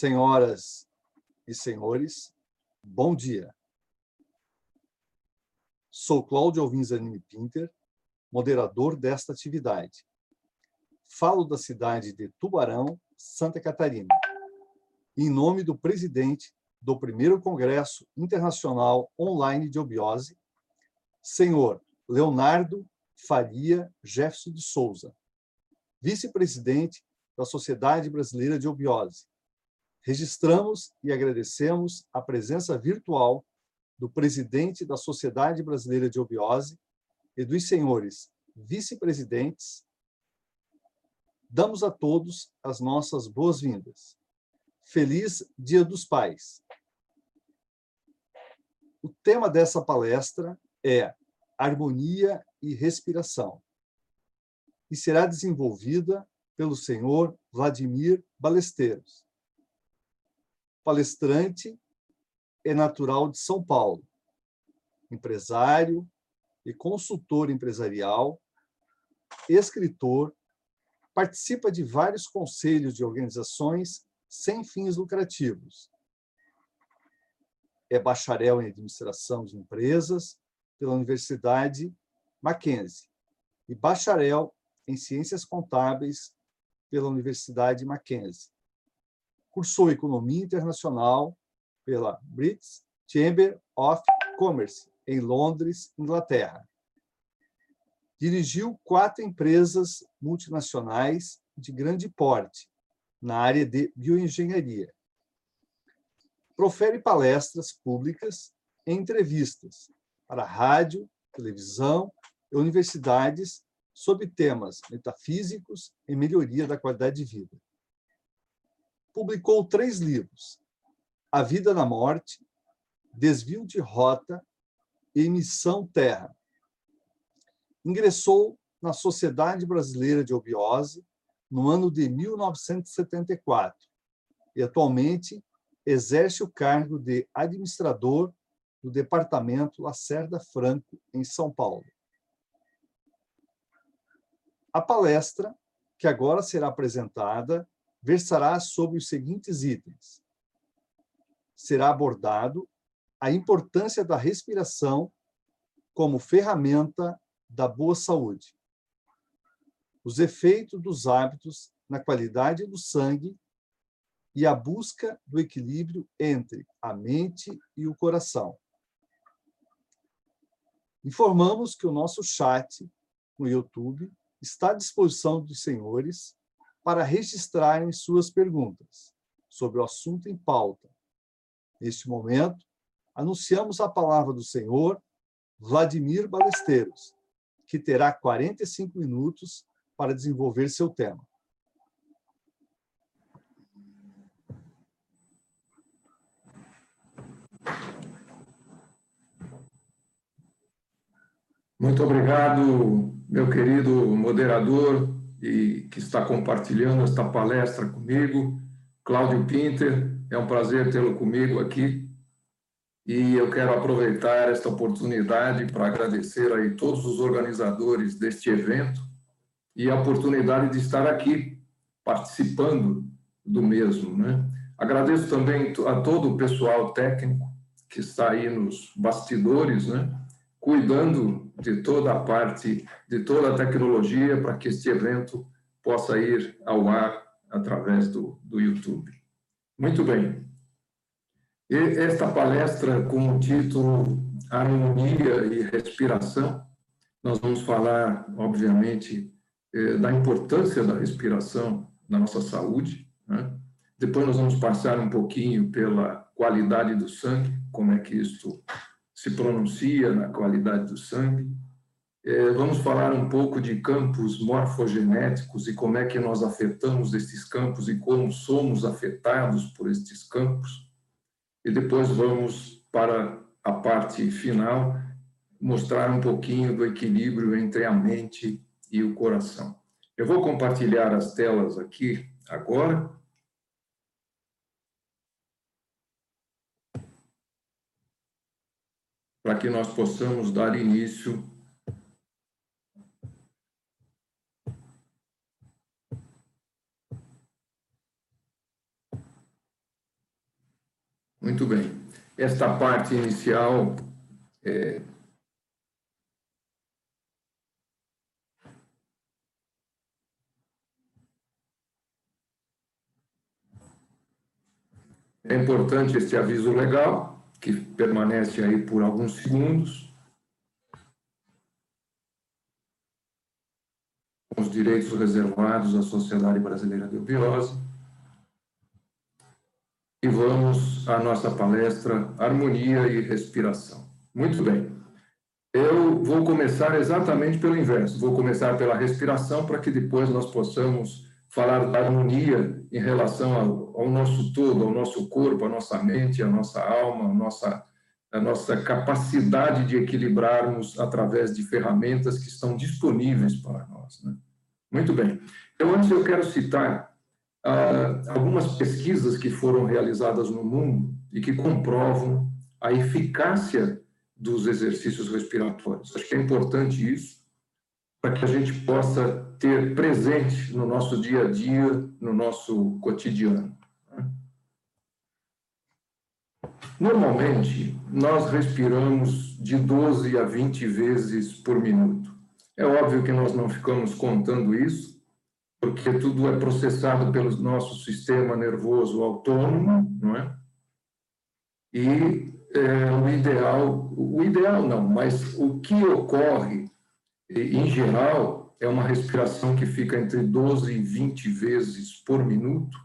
Senhoras e senhores, bom dia. Sou Cláudio Alvin Zanini Pinter, moderador desta atividade. Falo da cidade de Tubarão, Santa Catarina, em nome do presidente do primeiro Congresso Internacional Online de Obiose, senhor Leonardo Faria Jefferson de Souza, vice-presidente da Sociedade Brasileira de Obiose. Registramos e agradecemos a presença virtual do presidente da Sociedade Brasileira de Obiose e dos senhores vice-presidentes. Damos a todos as nossas boas-vindas. Feliz Dia dos Pais. O tema dessa palestra é Harmonia e Respiração e será desenvolvida pelo senhor Vladimir Balesteiros. Palestrante é natural de São Paulo, empresário e consultor empresarial, escritor, participa de vários conselhos de organizações sem fins lucrativos. É bacharel em administração de empresas pela Universidade Mackenzie e bacharel em ciências contábeis pela Universidade Mackenzie. Cursou economia internacional pela British Chamber of Commerce em Londres, Inglaterra. Dirigiu quatro empresas multinacionais de grande porte na área de bioengenharia. Profere palestras públicas e entrevistas para rádio, televisão e universidades sobre temas metafísicos e melhoria da qualidade de vida. Publicou três livros: A Vida na Morte, Desvio de Rota e Missão Terra. Ingressou na Sociedade Brasileira de Obiose no ano de 1974 e atualmente exerce o cargo de administrador do Departamento Lacerda Franco, em São Paulo. A palestra, que agora será apresentada, versará sobre os seguintes itens. Será abordado a importância da respiração como ferramenta da boa saúde os efeitos dos hábitos na qualidade do sangue e a busca do equilíbrio entre a mente e o coração. Informamos que o nosso chat no YouTube está à disposição dos senhores para registrarem suas perguntas sobre o assunto em pauta. Neste momento, anunciamos a palavra do senhor Vladimir Balesteiros, que terá 45 minutos para desenvolver seu tema. Muito obrigado, meu querido moderador e que está compartilhando esta palestra comigo, Cláudio Pinter. É um prazer tê-lo comigo aqui. E eu quero aproveitar esta oportunidade para agradecer aí todos os organizadores deste evento e a oportunidade de estar aqui participando do mesmo. Né? Agradeço também a todo o pessoal técnico que está aí nos bastidores, né? cuidando de toda a parte, de toda a tecnologia para que este evento possa ir ao ar através do, do YouTube. Muito bem. E esta palestra com o título Harmonia e Respiração, nós vamos falar, obviamente, eh, da importância da respiração na nossa saúde. Né? Depois nós vamos passar um pouquinho pela qualidade do sangue, como é que isso se pronuncia na qualidade do sangue. Eh, vamos falar um pouco de campos morfogenéticos e como é que nós afetamos estes campos e como somos afetados por estes campos. E depois vamos para a parte final, mostrar um pouquinho do equilíbrio entre a mente e o coração. Eu vou compartilhar as telas aqui agora. Para que nós possamos dar início Muito bem. Esta parte inicial é, É importante este aviso legal, que permanece aí por alguns segundos. Os direitos reservados à Sociedade Brasileira de Obiose. E vamos à nossa palestra Harmonia e Respiração. Muito bem. Eu vou começar exatamente pelo inverso. Vou começar pela respiração para que depois nós possamos falar da harmonia em relação ao, ao, nosso todo, ao nosso corpo, à nossa mente, à nossa alma, à nossa, à nossa capacidade de equilibrarmos através de ferramentas que estão disponíveis para nós. Né? Muito bem. Então, antes eu quero citar ah, algumas pesquisas que foram realizadas no mundo e que comprovam a eficácia dos exercícios respiratórios. Acho que é importante isso, para que a gente possa ter presente no nosso dia a dia, no nosso cotidiano. Né? Normalmente, nós respiramos de 12 a 20 vezes por minuto. É óbvio que nós não ficamos contando isso, porque tudo é processado pelo nosso sistema nervoso autônomo, não é? E é, o ideal, o ideal não, mas o que ocorre em geral, é uma respiração que fica entre 12 e 20 vezes por minuto,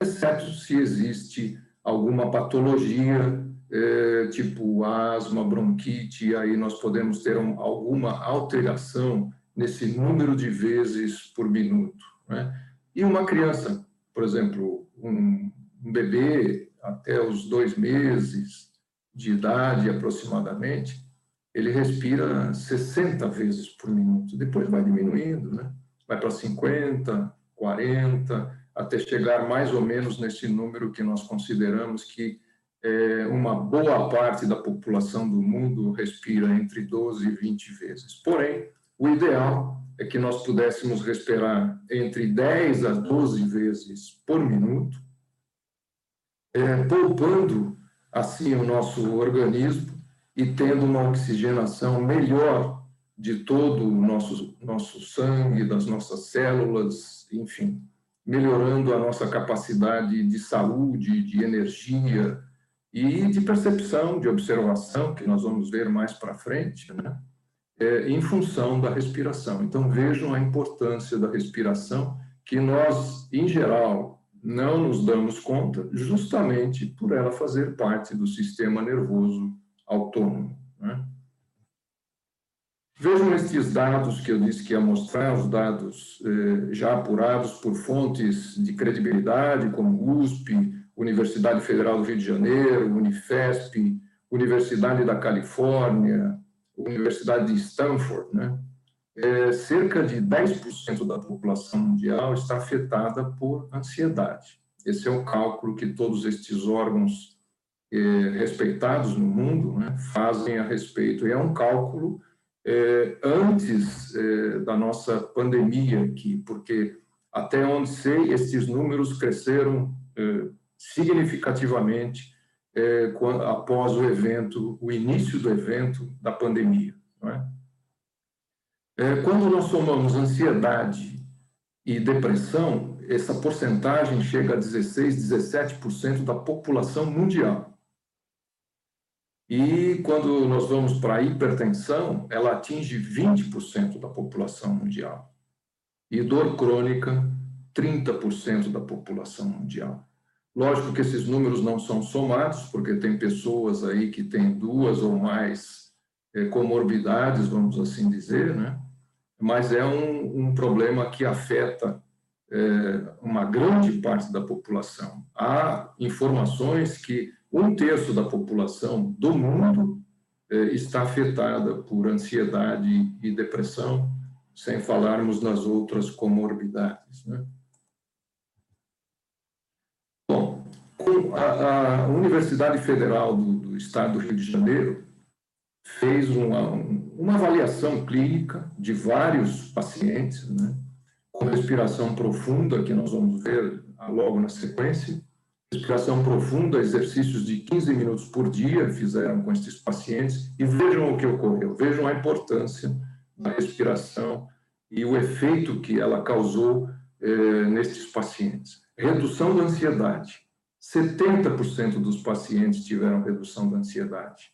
exceto se existe alguma patologia, é, tipo asma, bronquite, aí nós podemos ter um, alguma alteração nesse número de vezes por minuto. Né? E uma criança, por exemplo, um, um bebê até os dois meses de idade aproximadamente, ele respira 60 vezes por minuto. Depois vai diminuindo, né? Vai para 50, 40, até chegar mais ou menos nesse número que nós consideramos que é, uma boa parte da população do mundo respira entre 12 e 20 vezes. Porém, o ideal é que nós pudéssemos respirar entre 10 a 12 vezes por minuto, é, poupando assim o nosso organismo e tendo uma oxigenação melhor de todo o nosso, nosso sangue, das nossas células, enfim, melhorando a nossa capacidade de saúde, de energia e de percepção, de observação, que nós vamos ver mais para frente, né? É, em função da respiração. Então, vejam a importância da respiração, que nós, em geral, não nos damos conta, justamente por ela fazer parte do sistema nervoso autônomo. Né? Vejam estes dados que eu disse que ia mostrar, os dados eh, já apurados por fontes de credibilidade, como USP, Universidade Federal do Rio de Janeiro, Unifesp, Universidade da Califórnia, Universidade de Stanford, né? É, cerca de 10% da população mundial está afetada por ansiedade. Esse é o cálculo que todos estes órgãos respeitados no mundo né, fazem a respeito. E é um cálculo eh, antes eh, da nossa pandemia aqui, porque até onde sei, esses números cresceram significativamente quando, após o evento, o início do evento da pandemia. É? quando nós somamos ansiedade e depressão, essa porcentagem chega a 16, 17% da população mundial. E quando nós vamos para a hipertensão, ela atinge 20% da população mundial. E dor crônica, 30% da população mundial. Lógico que esses números não são somados, porque tem pessoas aí que têm duas ou mais é, comorbidades, vamos assim dizer, né? Mas é um, um problema que afeta é, uma grande parte da população. Há informações que um terço da população do mundo eh, está afetada por ansiedade e depressão, sem falarmos nas outras comorbidades. Né? Bom, a, a, Universidade Federal do, do, Estado do Rio de Janeiro fez uma, uma avaliação clínica de vários pacientes, né, com respiração profunda, que nós vamos ver logo na sequência, respiração profunda, exercícios de 15 minutos por dia fizeram com esses pacientes e vejam o que ocorreu, vejam a importância da respiração e o efeito que ela causou eh, nesses pacientes. Redução da ansiedade. 70% dos pacientes tiveram redução da ansiedade.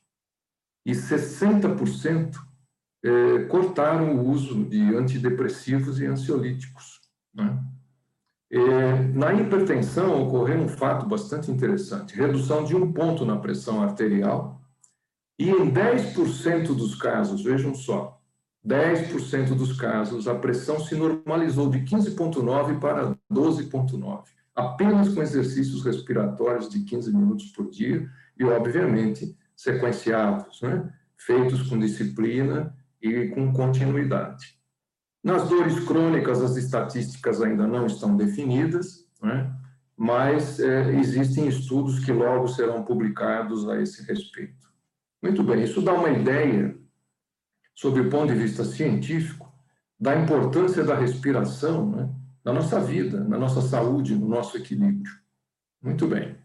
E 60% eh, cortaram o uso de antidepressivos e ansiolíticos. Né? Eh, na hipertensão ocorreu um fato bastante interessante: redução de um ponto na pressão arterial, e em 10% dos casos, vejam só, 10% dos casos, a pressão se normalizou de 15,9 para 12,9, apenas com exercícios respiratórios de 15 minutos por dia e, obviamente, sequenciados, né? feitos com disciplina e com continuidade. Nas dores crônicas, as estatísticas ainda não estão definidas, né? mas é, existem estudos que logo serão publicados a esse respeito. Muito bem, isso dá uma ideia sob o ponto de vista científico, da importância da respiração né, na nossa vida, na nossa saúde, no nosso equilíbrio. Muito bem.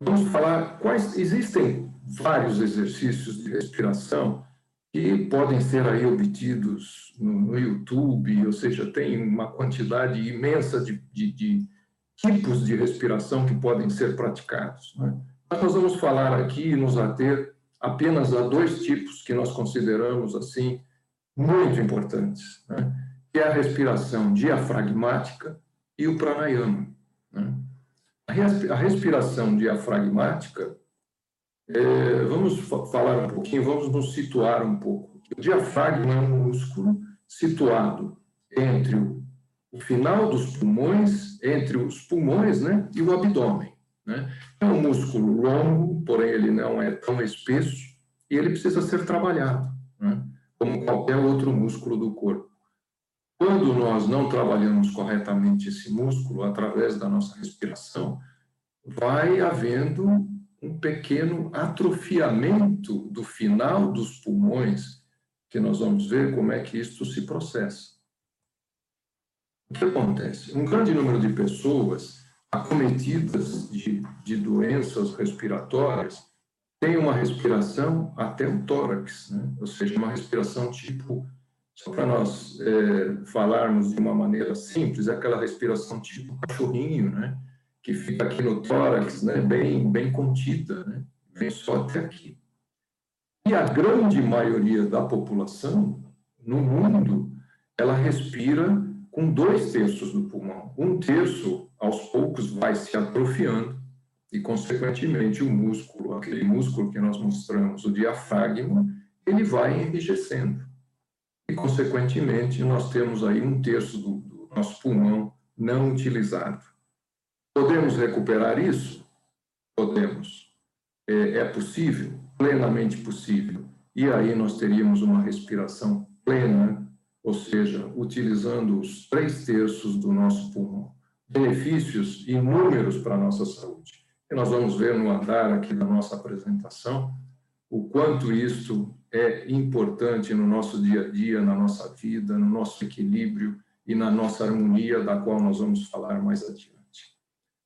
Vamos falar quais existem vários exercícios de respiração que podem ser aí obtidos no, YouTube, ou seja, tem uma quantidade imensa de, de, de, tipos de respiração que podem ser praticados. Né? Mas nós vamos falar aqui e nos ater apenas há dois tipos que nós consideramos assim muito importantes, né? que é a respiração diafragmática e o pranayama. Né? A respiração diafragmática, é, vamos falar um pouquinho, vamos nos situar um pouco. O diafragma é um músculo situado entre o, final dos pulmões, entre os pulmões né, e o abdômen. Né? É um músculo longo, porém ele não é tão espesso e ele precisa ser trabalhado, né? como qualquer outro músculo do corpo. Quando nós não trabalhamos corretamente esse músculo através da nossa respiração, vai havendo um pequeno atrofiamento do final dos pulmões, que nós vamos ver como é que isto se processa. O que acontece? Um grande número de pessoas acometidas de, de doenças respiratórias têm uma respiração até o tórax, né? ou seja, uma respiração tipo, só para nós é, falarmos de uma maneira simples, aquela respiração tipo cachorrinho, né? Que fica aqui no tórax, né? bem, bem contida, né? vem só até aqui. E a grande maioria da população no mundo, ela respira com dois terços do pulmão. Um terço aos poucos vai se atrofiando e, consequentemente, o músculo, aquele músculo que nós mostramos, o diafragma, ele vai enrijecendo. E, consequentemente, nós temos aí um terço do, do nosso pulmão não utilizado. Podemos recuperar isso? Podemos. É, é possível? Plenamente possível. E aí nós teríamos uma respiração plena, ou seja, utilizando os três terços do nosso pulmão benefícios inúmeros para a nossa saúde. E nós vamos ver no andar aqui da nossa apresentação o quanto isto é importante no nosso dia a dia, na nossa vida, no nosso equilíbrio e na nossa harmonia, da qual nós vamos falar mais adiante.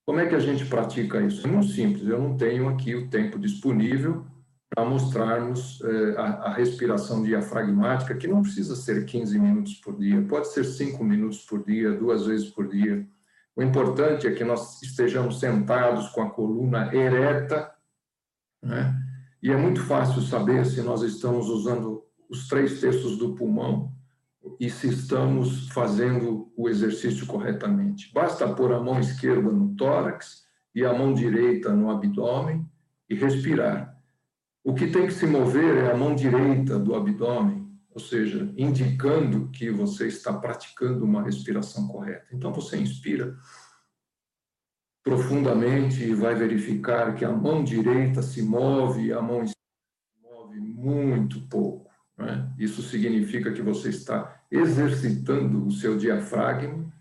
Como é que a gente pratica isso? É muito simples, eu não tenho aqui o tempo disponível para mostrarmos eh, a, a, respiração diafragmática, que não precisa ser 15 minutos por dia, pode ser 5 minutos por dia, duas vezes por dia, o importante é que nós estejamos sentados com a coluna ereta, né? e é muito fácil saber se nós estamos usando os três terços do pulmão e se estamos fazendo o exercício corretamente. Basta pôr a mão esquerda no tórax e a mão direita no abdômen e respirar. O que tem que se mover é a mão direita do abdômen ou seja, indicando que você está praticando uma respiração correta. Então você inspira profundamente e vai verificar que a mão direita se move, a mão esquerda se move muito pouco. Né? Isso significa que você está exercitando o seu diafragma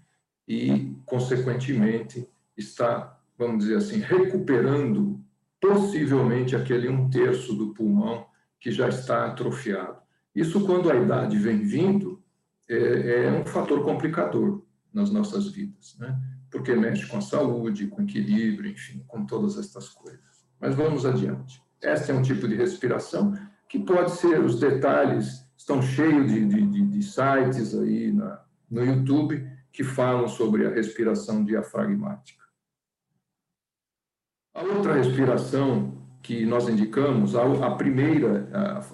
e, consequentemente, está, vamos dizer assim, recuperando possivelmente aquele um terço do pulmão que já está atrofiado. Isso, quando a idade vem vindo, é, é um fator complicador nas nossas vidas, né? porque mexe com a saúde, com o equilíbrio, enfim, com todas estas coisas. Mas vamos adiante. Este é um tipo de respiração que pode ser, os detalhes estão cheios de, de, de sites aí na, no YouTube que falam sobre a respiração diafragmática. A outra respiração que nós indicamos, a, primeira,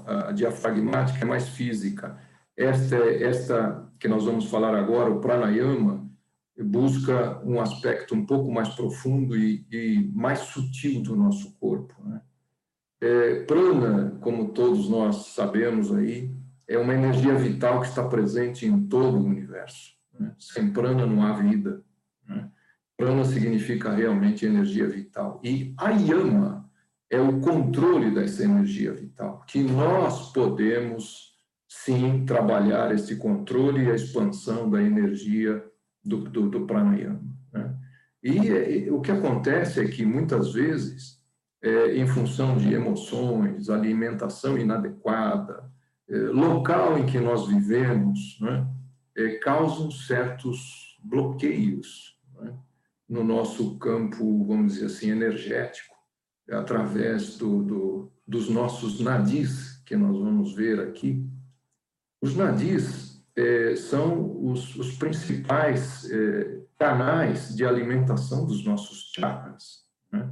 a, a, diafragmática, é mais física. Esta, esta que nós vamos falar agora, o pranayama, busca um aspecto um pouco mais profundo e, e mais sutil do nosso corpo. Né? É, prana, como todos nós sabemos aí, é uma energia vital que está presente em todo o universo. Né? Sem prana não há vida. Né? Prana significa realmente energia vital. E a yama é o controle dessa energia vital, que nós podemos sim trabalhar esse controle e a expansão da energia do, do, do pranayama. Né? E, e, o que acontece é que muitas vezes, é, em função de emoções, alimentação inadequada, é, local em que nós vivemos, né, é, causam certos bloqueios né, no nosso campo, vamos dizer assim, energético, através do, do, dos nossos nadis, que nós vamos ver aqui. Os nadis é, são os, os principais é, canais de alimentação dos nossos chakras. Né?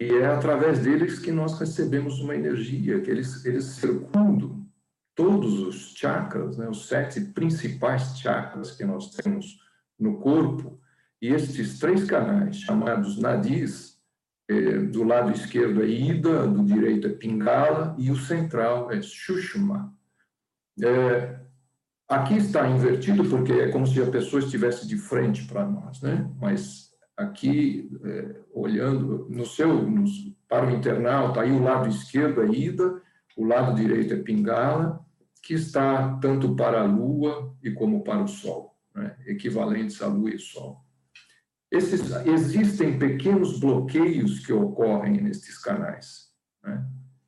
E é através deles que nós recebemos uma energia, que eles, eles circundam todos os chakras, né, os sete principais chakras que nós temos no corpo, e estes três canais, chamados nadis, é, do lado esquerdo é Ida, do direito é Pingala, e o central é Shushma. É, aqui está invertido porque é como se a pessoa estivesse de frente para nós, né? Mas aqui, é, olhando no seu, no, para o internauta, aí o lado esquerdo é Ida, o lado direito é Pingala, que está tanto para a Lua e como para o Sol, né? equivalentes à Lua e Sol. Esses, existem pequenos bloqueios que ocorrem nesses canais, né?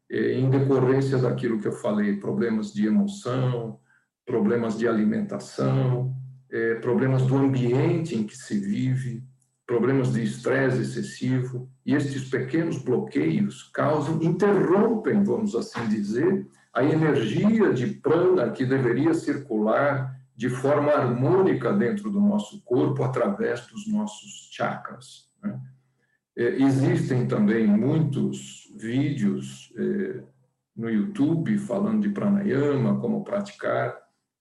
em decorrência daquilo que eu falei, problemas de emoção, problemas de alimentação, é, problemas do ambiente em que se vive, problemas de estresse excessivo, e estes pequenos bloqueios causam, interrompem, vamos assim dizer, a energia de prana que deveria circular de forma harmônica dentro do nosso corpo através dos nossos chakras. Né? É, existem também muitos vídeos é, no YouTube falando de pranayama, como praticar.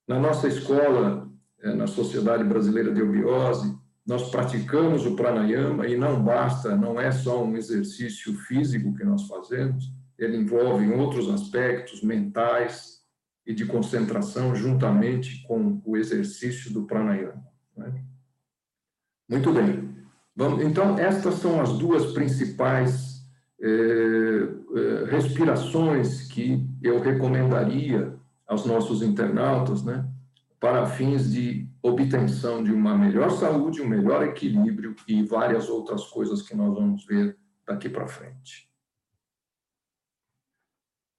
Na nossa escola, é, na Sociedade Brasileira de Obiose, nós praticamos o pranayama e não basta, não é só um exercício físico que nós fazemos, ele envolve outros aspectos mentais e de concentração juntamente com o exercício do pranayama. Né? Muito bem. Vamos, então, estas são as duas principais eh, eh, respirações que eu recomendaria aos nossos internautas, né, para fins de obtenção de uma melhor saúde, um melhor equilíbrio e várias outras coisas que nós vamos ver daqui para frente.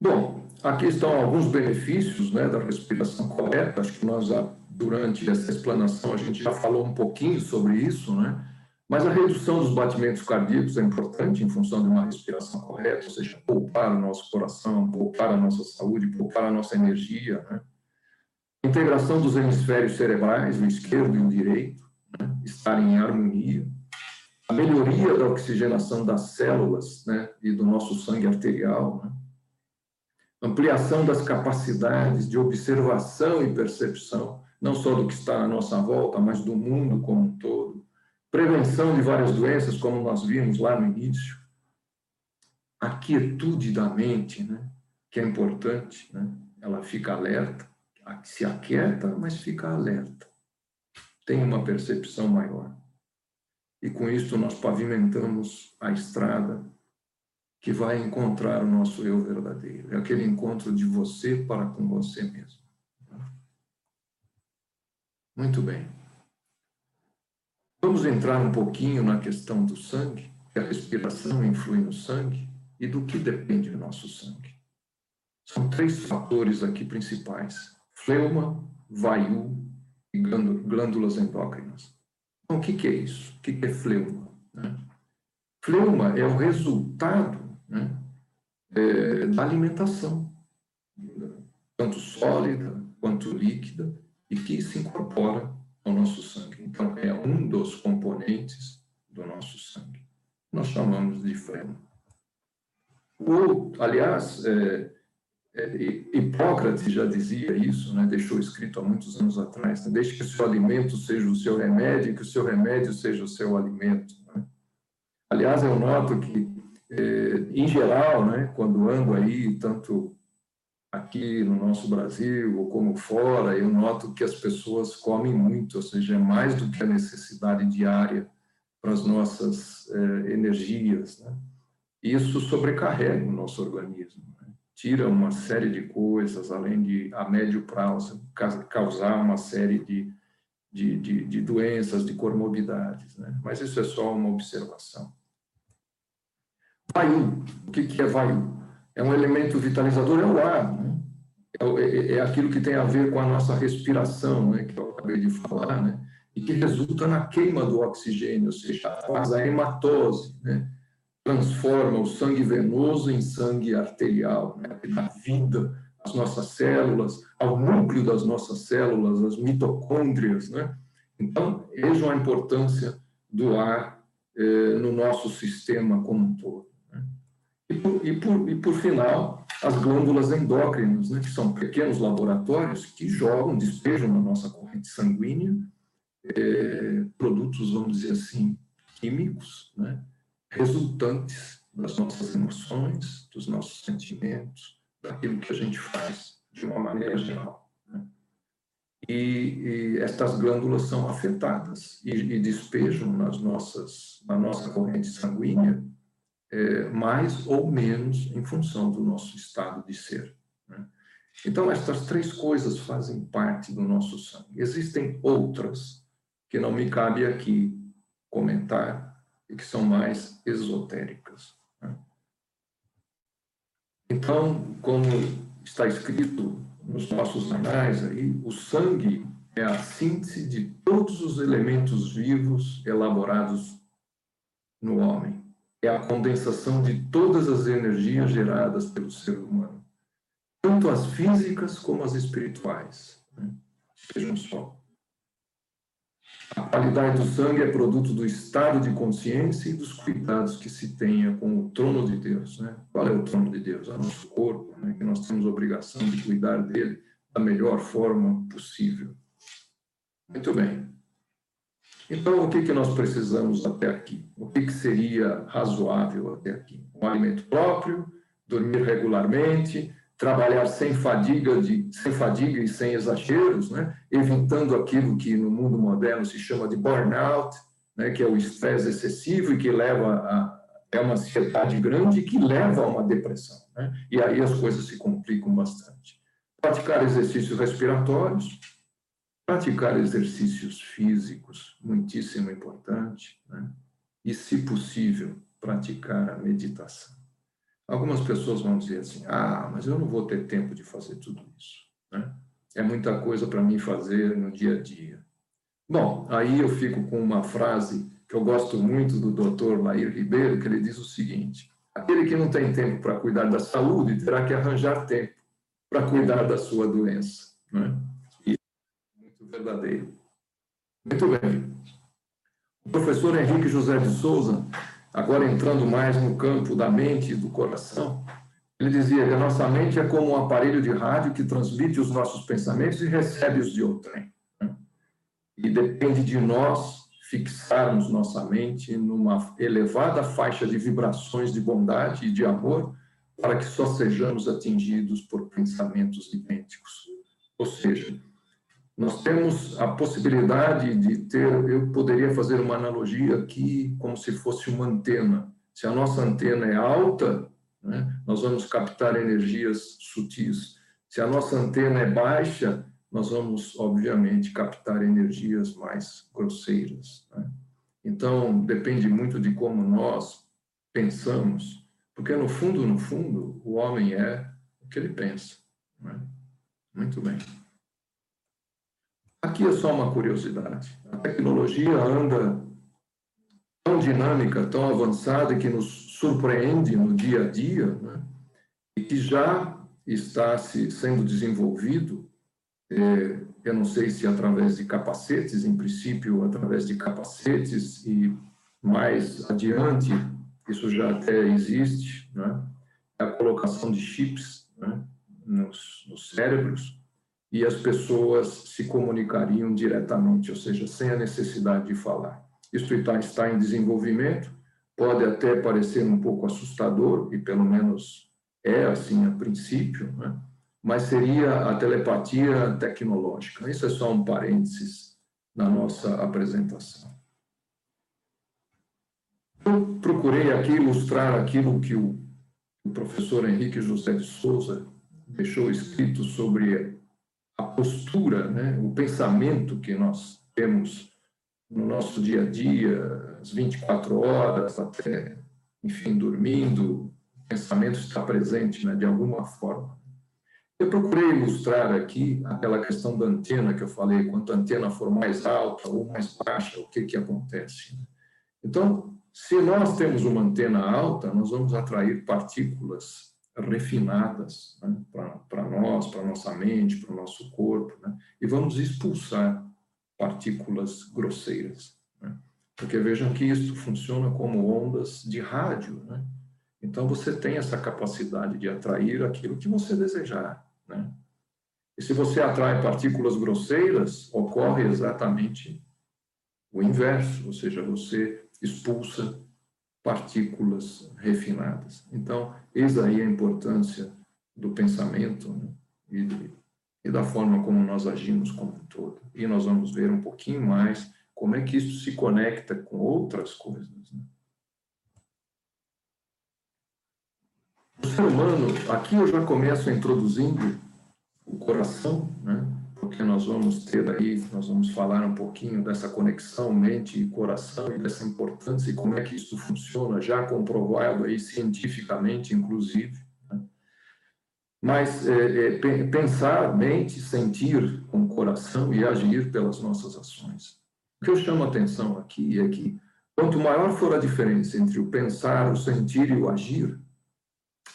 Bom, aqui estão alguns benefícios né, da respiração correta. Acho que nós, durante essa explanação, a gente já falou um pouquinho sobre isso, né? Mas a redução dos batimentos cardíacos é importante em função de uma respiração correta, ou seja, poupar o nosso coração, poupar a nossa saúde, poupar a nossa energia. Né? Integração dos hemisférios cerebrais, o esquerdo e o direito, né? estarem em harmonia. A melhoria da oxigenação das células né? e do nosso sangue arterial. Né? ampliação das capacidades de observação e percepção, não só do que está à nossa volta, mas do mundo como um todo, prevenção de várias doenças, como nós vimos lá no início, a quietude da mente, né, que é importante, né, ela fica alerta, se aquieta, mas fica alerta, tem uma percepção maior. E com isso nós pavimentamos a estrada que vai encontrar o nosso eu verdadeiro. É aquele encontro de você para com você mesmo. Muito bem. Vamos entrar um pouquinho na questão do sangue, que a respiração influi no sangue e do que depende o nosso sangue. São três fatores aqui principais: fleuma, vaiu e glândulas endócrinas. Então, o que, é isso? O que, é fleuma? Né? Fleuma é o resultado né, é, da alimentação, tanto sólida quanto líquida, e que se incorpora ao nosso sangue. Então, é um dos componentes do nosso sangue. Nós chamamos de fleuma. O, aliás, é, Hipócrates já dizia isso, né? deixou escrito há muitos anos atrás: né? deixe que o seu alimento seja o seu remédio, que o seu remédio seja o seu alimento. Né? Aliás, eu noto que, é, em geral, né, quando ando aí, tanto aqui no nosso Brasil como fora, eu noto que as pessoas comem muito, ou seja, é mais do que a necessidade diária para as nossas é, energias. Né? Isso sobrecarrega o nosso organismo tira uma série de coisas, além de, a médio prazo, causar uma série de, de, de, de doenças, de comorbidades. Né? Mas isso é só uma observação. Vayu, o que, que é vayu? É um elemento vitalizador, é o ar. Né? É, é, é, aquilo que tem a ver com a nossa respiração, né? que eu acabei de falar, né? e que resulta na queima do oxigênio, ou seja, faz a hematose, né? Transforma o sangue venoso em sangue arterial, né? dá vida às nossas células, ao núcleo das nossas células, as mitocôndrias. Né? Então, vejam a importância do ar eh, no nosso sistema como um todo. Né? E, por, e, por, e, por, final, as glândulas endócrinas, né? que são pequenos laboratórios que jogam, despejam na nossa corrente sanguínea eh, produtos, vamos dizer assim, químicos, né? Resultantes das nossas emoções, dos nossos sentimentos, daquilo que a gente faz de uma maneira geral. Né? E, e, estas glândulas são afetadas e, e, despejam nas nossas, na nossa corrente sanguínea é, mais ou menos em função do nosso estado de ser. Né? Então, estas três coisas fazem parte do nosso sangue. Existem outras que não me cabe aqui comentar, e que são mais esotéricas. Né? Então, como está escrito nos nossos anais aí, o sangue é a síntese de todos os elementos vivos elaborados no homem. É a condensação de todas as energias geradas pelo ser humano, tanto as físicas como as espirituais. Né? Vejam só. A qualidade do sangue é produto do estado de consciência e dos cuidados que se tenha com o trono de Deus. Né? Qual é o trono de Deus? É o nosso corpo, né? que nós temos a obrigação de cuidar dele da melhor forma possível. Muito bem. Então, o que, que nós precisamos até aqui? O que, que seria razoável até aqui? Um alimento próprio, dormir regularmente, trabalhar sem fadiga, de, sem fadiga e sem exageros, né? evitando aquilo que no mundo moderno se chama de burnout, né? que é o estresse excessivo e que leva a é uma ansiedade grande que leva a uma depressão. Né? E aí as coisas se complicam bastante. Praticar exercícios respiratórios, praticar exercícios físicos, muitíssimo importante, né? e, se possível, praticar a meditação. Algumas pessoas vão dizer assim: ah, mas eu não vou ter tempo de fazer tudo isso. Né? É muita coisa para mim fazer no dia a dia. Bom, aí eu fico com uma frase que eu gosto muito do Dr. Lair Ribeiro, que ele diz o seguinte: aquele que não tem tempo para cuidar da saúde terá que arranjar tempo para cuidar da sua doença. Né? E muito verdadeiro. Muito bem. O professor Henrique José de Souza agora entrando mais no campo da mente e do coração, ele dizia que a nossa mente é como um aparelho de rádio que transmite os nossos pensamentos e recebe os de outrem. Né? E depende de nós fixarmos nossa mente numa elevada faixa de vibrações de bondade e de amor para que só sejamos atingidos por pensamentos idênticos. Ou seja, nós temos a possibilidade de ter, eu poderia fazer uma analogia aqui como se fosse uma antena. Se a nossa antena é alta, né, nós vamos captar energias sutis. Se a nossa antena é baixa, nós vamos, obviamente, captar energias mais grosseiras. Né? Então, depende muito de como nós pensamos, porque no fundo, no fundo, o homem é o que ele pensa. Né? Muito bem. Aqui é só uma curiosidade. A tecnologia anda tão dinâmica, tão avançada, que nos surpreende no dia a dia, né? e que já está se, sendo desenvolvido, é, eu não sei se através de capacetes, em princípio, através de capacetes, e mais adiante, isso já até existe, né? a colocação de chips né? nos, nos cérebros, e as pessoas se comunicariam diretamente, ou seja, sem a necessidade de falar. Isso está, está em desenvolvimento, pode até parecer um pouco assustador, e pelo menos é assim a princípio, né? mas seria a telepatia tecnológica. Isso é só um parênteses na nossa apresentação. Eu procurei aqui ilustrar aquilo que o professor Henrique José de Souza deixou escrito sobre a postura, né, o pensamento que nós temos no nosso dia a dia, as 24 horas, até, enfim, dormindo, o pensamento está presente né, de alguma forma. Eu procurei ilustrar aqui aquela questão da antena que eu falei, quanto a antena for mais alta ou mais baixa, o que, que acontece. Né? Então, se nós temos uma antena alta, nós vamos atrair partículas refinadas né, para nós, para nossa mente, para o nosso corpo, né, e vamos expulsar partículas grosseiras. Né, porque vejam que isso funciona como ondas de rádio. Né, então você tem essa capacidade de atrair aquilo que você desejar. Né, e se você atrai partículas grosseiras, ocorre exatamente o inverso, ou seja, você expulsa partículas refinadas. Então, eis aí a importância do pensamento né? e, de, e, da forma como nós agimos como um todo. E nós vamos ver um pouquinho mais como é que isso se conecta com outras coisas. Né? O ser humano, aqui eu já começo introduzindo o coração, né? Porque nós vamos ter aí, nós vamos falar um pouquinho dessa conexão mente e coração e dessa importância e como é que isso funciona, já comprovado aí cientificamente, inclusive. Né? Mas é, é, pensar, mente, sentir com o coração e agir pelas nossas ações. O que eu chamo a atenção aqui é que quanto maior for a diferença entre o pensar, o sentir e o agir,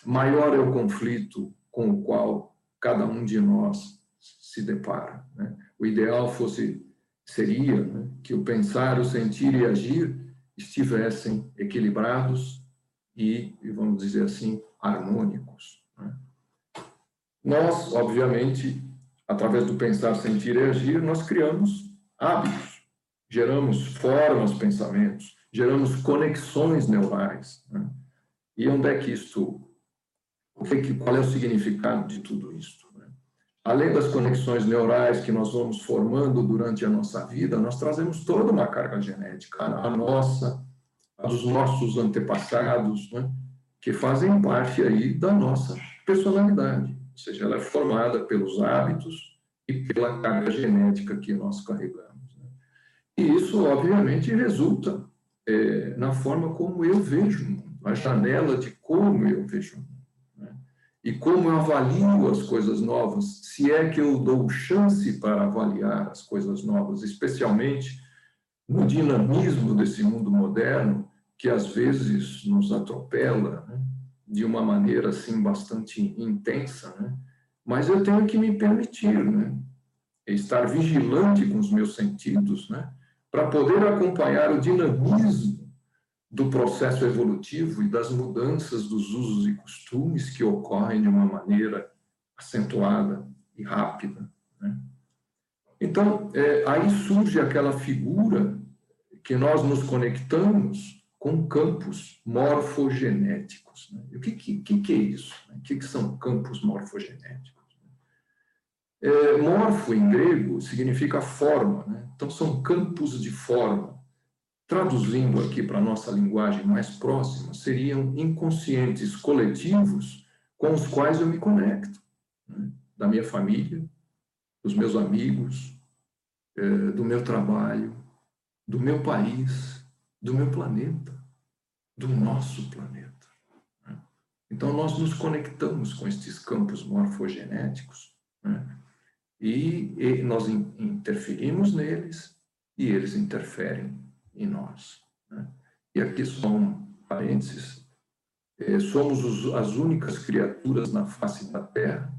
maior é o conflito com o qual cada um de nós se depara. Né? O ideal fosse seria né, que o pensar, o sentir e agir estivessem equilibrados e, vamos dizer assim, harmônicos. Né? Nós, obviamente, através do pensar, sentir e agir, nós criamos hábitos, geramos formas, pensamentos, geramos conexões neurais. Né? E onde é que isso, que, qual é o significado de tudo isso? Além das conexões neurais que nós vamos formando durante a nossa vida, nós trazemos toda uma carga genética, a nossa, a dos nossos antepassados, né, que fazem parte aí da nossa personalidade. Ou seja, ela é formada pelos hábitos e pela carga genética que nós carregamos. Né. E isso, obviamente, resulta é, na forma como eu vejo o mundo, a janela de como eu vejo o mundo e como eu avalio as coisas novas, se é que eu dou chance para avaliar as coisas novas, especialmente no dinamismo desse mundo moderno, que às vezes nos atropela né, de uma maneira assim bastante intensa, né? mas eu tenho que me permitir, né, estar vigilante com os meus sentidos, né, para poder acompanhar o dinamismo do processo evolutivo e das mudanças dos usos e costumes que ocorrem de uma maneira acentuada e rápida. Né? Então, é, aí surge aquela figura que nós nos conectamos com campos morfogenéticos. Né? E o que, que, que, é isso? O que, que são campos morfogenéticos? É, morfo, em grego, significa forma. Né? Então, são campos de forma traduzindo aqui para a nossa linguagem mais próxima, seriam inconscientes coletivos com os quais eu me conecto, né? da minha família, dos meus amigos, é, do meu trabalho, do meu país, do meu planeta, do nosso planeta. Né? Então, nós nos conectamos com estes campos morfogenéticos, né? E, e nós interferimos neles e eles interferem em nós. Né? E aqui só um parênteses, é, somos os, as únicas criaturas na face da Terra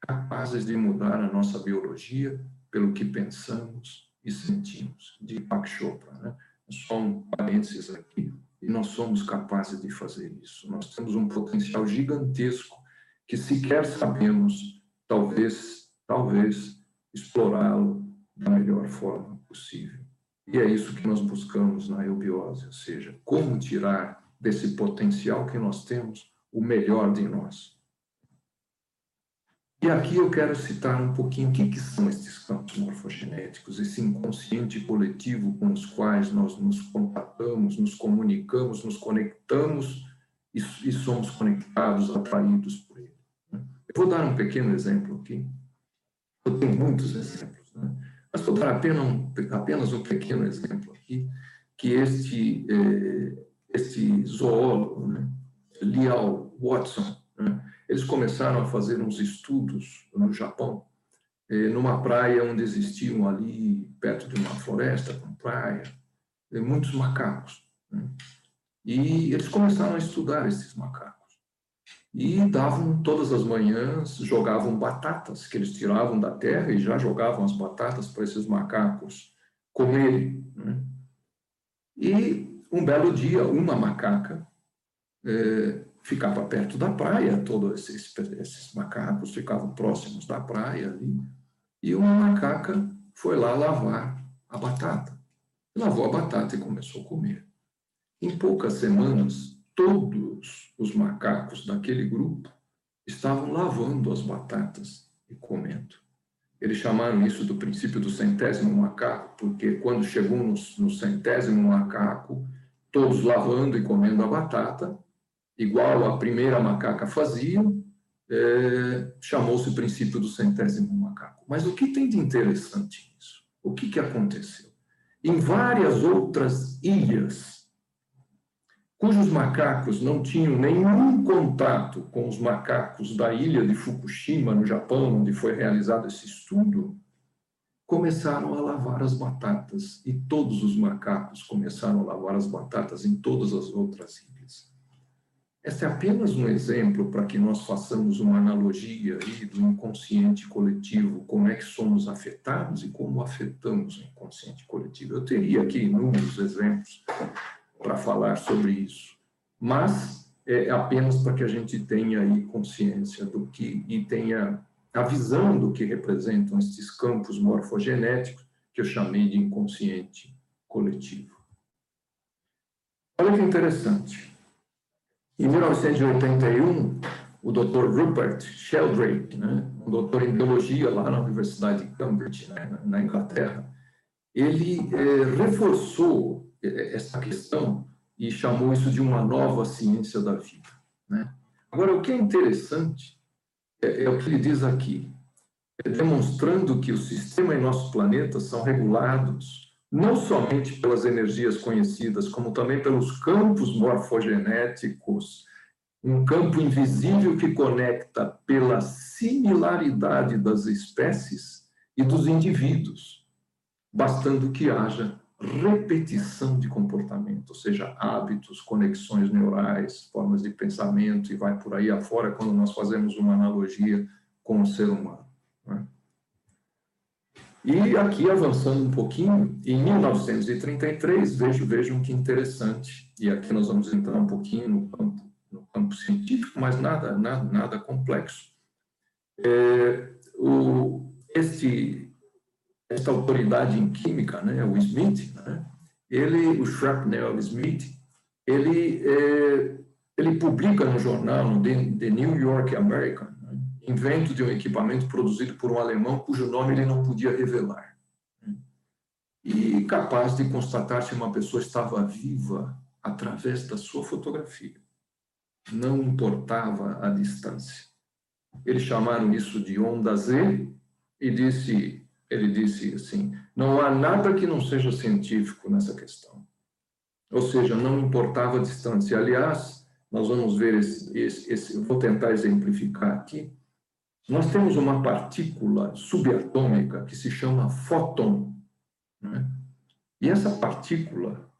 capazes de mudar a nossa biologia pelo que pensamos e sentimos, de Pak Chopra. Né? Só um parênteses aqui, e nós somos capazes de fazer isso. Nós temos um potencial gigantesco que sequer sabemos, talvez, talvez, explorá-lo da melhor forma possível. E é isso que nós buscamos na eubiose, ou seja, como tirar desse potencial que nós temos o melhor de nós. E aqui eu quero citar um pouquinho o que, que são esses campos morfogenéticos, esse inconsciente coletivo com os quais nós nos contatamos, nos comunicamos, nos conectamos e, e somos conectados, atraídos por ele. Né? Eu vou dar um pequeno exemplo aqui. Eu tenho muitos exemplos, né? Mas vou dar apenas um, apenas um pequeno exemplo aqui, que este, eh, este zoólogo, né? Watson, né? eles começaram a fazer uns estudos no Japão, eh, numa praia onde existiam ali, perto de uma floresta com praia, eh, muitos macacos. Né? E eles começaram a estudar esses macacos. E davam todas as manhãs, jogavam batatas que eles tiravam da terra e já jogavam as batatas para esses macacos comerem. Né? E um belo dia, uma macaca eh, ficava perto da praia, todos esses, esses macacos ficavam próximos da praia ali, e uma macaca foi lá lavar a batata. Lavou a batata e começou a comer. Em poucas semanas, todos os macacos daquele grupo estavam lavando as batatas e comendo. Eles chamaram isso do princípio do centésimo macaco, porque quando chegou no, no centésimo macaco, todos lavando e comendo a batata, igual a primeira macaca fazia, é, chamou-se o princípio do centésimo macaco. Mas o que tem de interessante nisso? O que, que aconteceu? Em várias outras ilhas, cujos macacos não tinham nenhum contato com os macacos da ilha de Fukushima, no Japão, onde foi realizado esse estudo, começaram a lavar as batatas e todos os macacos começaram a lavar as batatas em todas as outras ilhas. Este é apenas um exemplo para que nós façamos uma analogia aí do inconsciente coletivo, como é que somos afetados e como afetamos o inconsciente coletivo. Eu teria aqui inúmeros exemplos para falar sobre isso, mas é apenas para que a gente tenha aí consciência do que e tenha a visão do que representam esses campos morfogenéticos que eu chamei de inconsciente coletivo. Olha que interessante. Em 1981, o Dr. Rupert Sheldrake, né, um doutor em biologia lá na Universidade de Cambridge, né, na Inglaterra, ele é, reforçou essa questão e chamou isso de uma nova ciência da vida. Né? Agora, o que é interessante é, é o que ele diz aqui, é demonstrando que o sistema e nosso planeta são regulados não somente pelas energias conhecidas, como também pelos campos morfogenéticos, um campo invisível que conecta pela similaridade das espécies e dos indivíduos, bastando que haja repetição de comportamento, ou seja, hábitos, conexões neurais, formas de pensamento e vai por aí afora quando nós fazemos uma analogia com o ser humano. Né? E aqui, avançando um pouquinho, em 1933, vejo, vejam que interessante, e aqui nós vamos entrar um pouquinho no campo, no campo científico, mas nada, nada, nada complexo. É, o, este, esta autoridade em química, né, o Smith, né, ele, o Shrapnel Smith, ele, é, ele publica no jornal, no The New York American, invento de um equipamento produzido por um alemão cujo nome ele não podia revelar. E capaz de constatar se uma pessoa estava viva através da sua fotografia. Não importava a distância. Eles chamaram isso de onda Z e disse, ele disse assim: não há nada que não seja científico nessa questão. Ou seja, não importava a distância. Aliás, nós vamos ver esse, esse, esse vou tentar exemplificar aqui nós temos uma partícula subatômica que se chama fóton. Né? E essa partícula,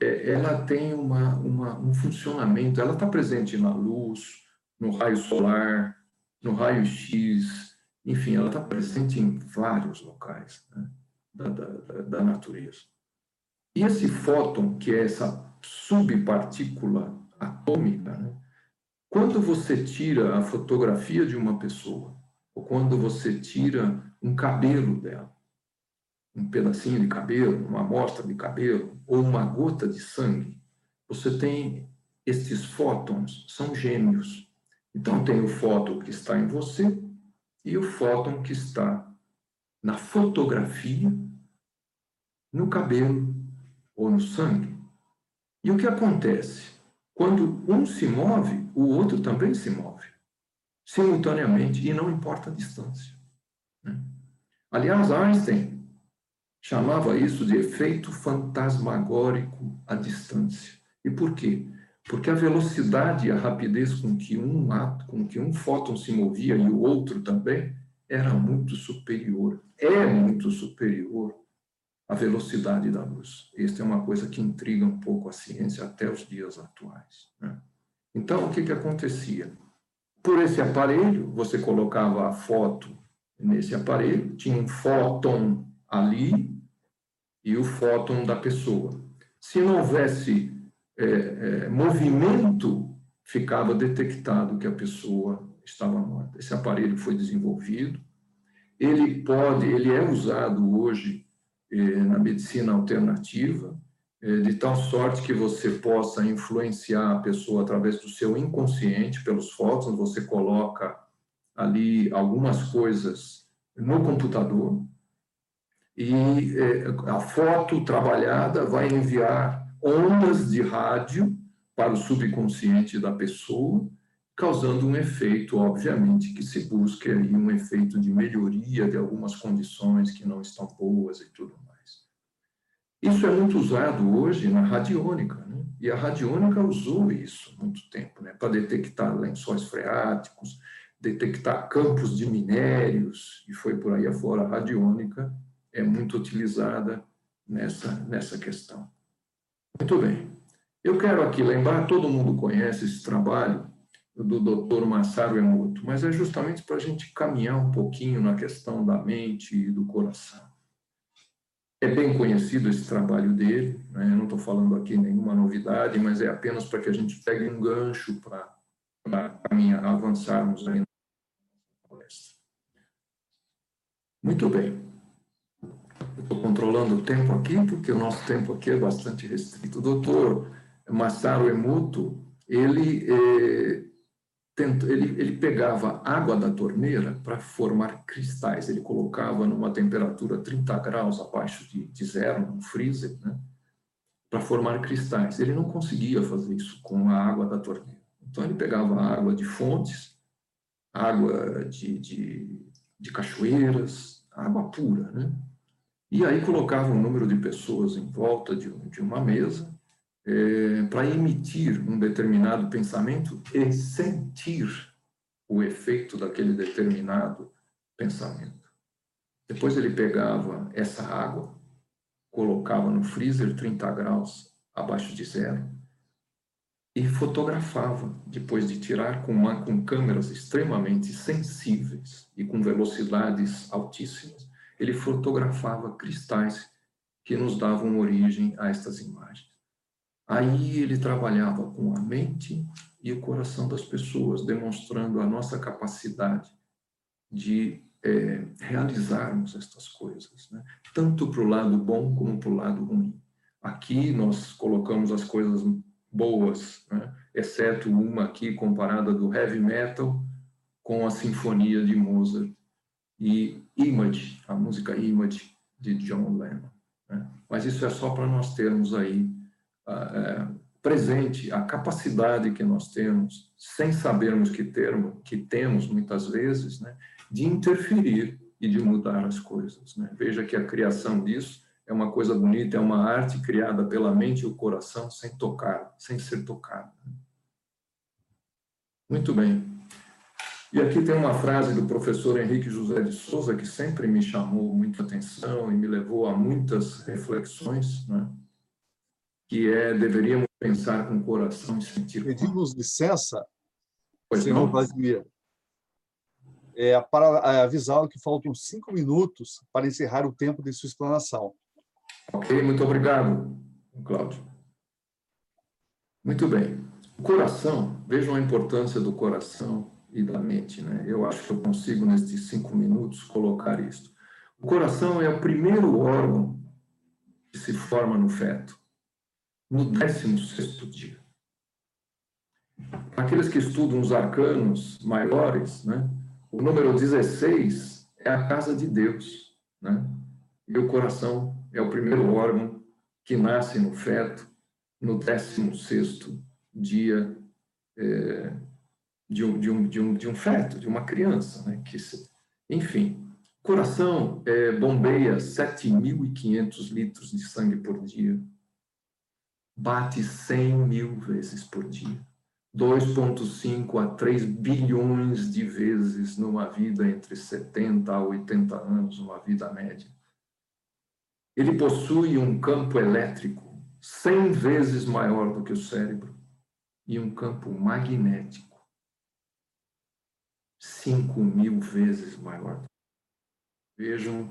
é, ela tem uma, uma, um funcionamento, ela está presente na luz, no raio solar, no raio X, enfim, ela está presente em vários locais né? da, da, da natureza. E esse fóton, que é essa subpartícula atômica, né? quando você tira a fotografia de uma pessoa, ou quando você tira um cabelo dela, um pedacinho de cabelo, uma amostra de cabelo, ou uma gota de sangue, você tem estes fótons, são gêmeos. Então, tem o fóton que está em você e o fóton que está na fotografia, no cabelo ou no sangue. E o que acontece? Quando um se move, o outro também se move, simultaneamente, e não importa a distância. Né? Aliás, Einstein chamava isso de efeito fantasmagórico à distância. E por quê? Porque a velocidade e a rapidez com que um ato, com que um fóton se movia e o outro também, era muito superior, é muito superior à velocidade da luz. Esta é uma coisa que intriga um pouco a ciência até os dias atuais. Né? Então, o que, que acontecia? Por esse aparelho, você colocava a foto nesse aparelho, tinha um fóton ali e o fóton da pessoa. Se não houvesse é, é, movimento, ficava detectado que a pessoa estava morta. Esse aparelho foi desenvolvido, ele pode, ele é usado hoje é, na medicina alternativa, é, de tal sorte que você possa influenciar a pessoa através do seu inconsciente, pelos fótons, você coloca ali algumas coisas no computador e é, a foto trabalhada vai enviar ondas de rádio para o subconsciente da pessoa, causando um efeito, obviamente, que se busque aí um efeito de melhoria de algumas condições que não estão boas e tudo mais. Isso é muito usado hoje na radiônica, né? e a radiônica usou isso muito tempo, né? para detectar lençóis freáticos, detectar campos de minérios, e foi por aí afora. A radiônica é muito utilizada nessa, nessa questão. Muito bem. Eu quero aqui lembrar, todo mundo conhece esse trabalho do Dr. Masaru Emoto, mas é justamente para a gente caminhar um pouquinho na questão da mente e do coração. É bem conhecido esse trabalho dele, né? não estou falando aqui nenhuma novidade, mas é apenas para que a gente pegue um gancho para caminhar, avançarmos aí na palestra. Muito bem. Estou controlando o tempo aqui, porque o nosso tempo aqui é bastante restrito. O doutor Masaru Emoto, ele, eh, ele, ele pegava água da torneira para formar cristais. Ele colocava numa temperatura 30 graus abaixo de, de zero, no freezer, né, para formar cristais. Ele não conseguia fazer isso com a água da torneira. Então, ele pegava água de fontes, água de, de, de cachoeiras, água pura, né? E aí colocava um número de pessoas em volta de, de uma mesa é, para emitir um determinado pensamento e sentir o efeito daquele determinado pensamento. Depois ele pegava essa água, colocava no freezer 30 graus abaixo de zero e fotografava, depois de tirar com, uma, com câmeras extremamente sensíveis e com velocidades altíssimas, ele fotografava cristais que nos davam origem a estas imagens. Aí ele trabalhava com a mente e o coração das pessoas, demonstrando a nossa capacidade de é, realizarmos estas coisas, né? tanto para o lado bom como para o lado ruim. Aqui nós colocamos as coisas boas, né? exceto uma aqui comparada do heavy metal com a sinfonia de Mozart e Image, a música Image de John Lennon. Né? Mas isso é só para nós termos aí uh, presente a capacidade que nós temos, sem sabermos que, termo, que temos muitas vezes, né, de interferir e de mudar as coisas. Né? Veja que a criação disso é uma coisa bonita, é uma arte criada pela mente e o coração sem tocar, sem ser tocada. Muito bem. E aqui tem uma frase do professor Henrique José de Souza que sempre me chamou muita atenção e me levou a muitas reflexões, né? que é deveríamos pensar com o coração e sentir. Pedimos licença, pois senhor não? Vladimir, é, para avisá-lo que faltam cinco minutos para encerrar o tempo de sua explanação. Ok, muito obrigado, Cláudio. Muito bem. O coração, vejam a importância do coração e da mente, né? Eu acho que eu consigo, nesses cinco minutos, colocar isso. O coração é o primeiro órgão que se forma no feto, no 16 dia. Aqueles que estudam os arcanos maiores, né? O número 16 é a casa de Deus, né? E o coração é o primeiro órgão que nasce no feto no 16º dia é, de, um, de, um, de, um, de um feto, de uma criança. Né? Que, enfim, coração é, bombeia 7.500 litros de sangue por dia, bate 100 mil vezes por dia. 2,5 a 3 bilhões de vezes numa vida entre 70 a 80 anos, uma vida média. Ele possui um campo elétrico 100 vezes maior do que o cérebro e um campo magnético 5 mil vezes maior. Vejam,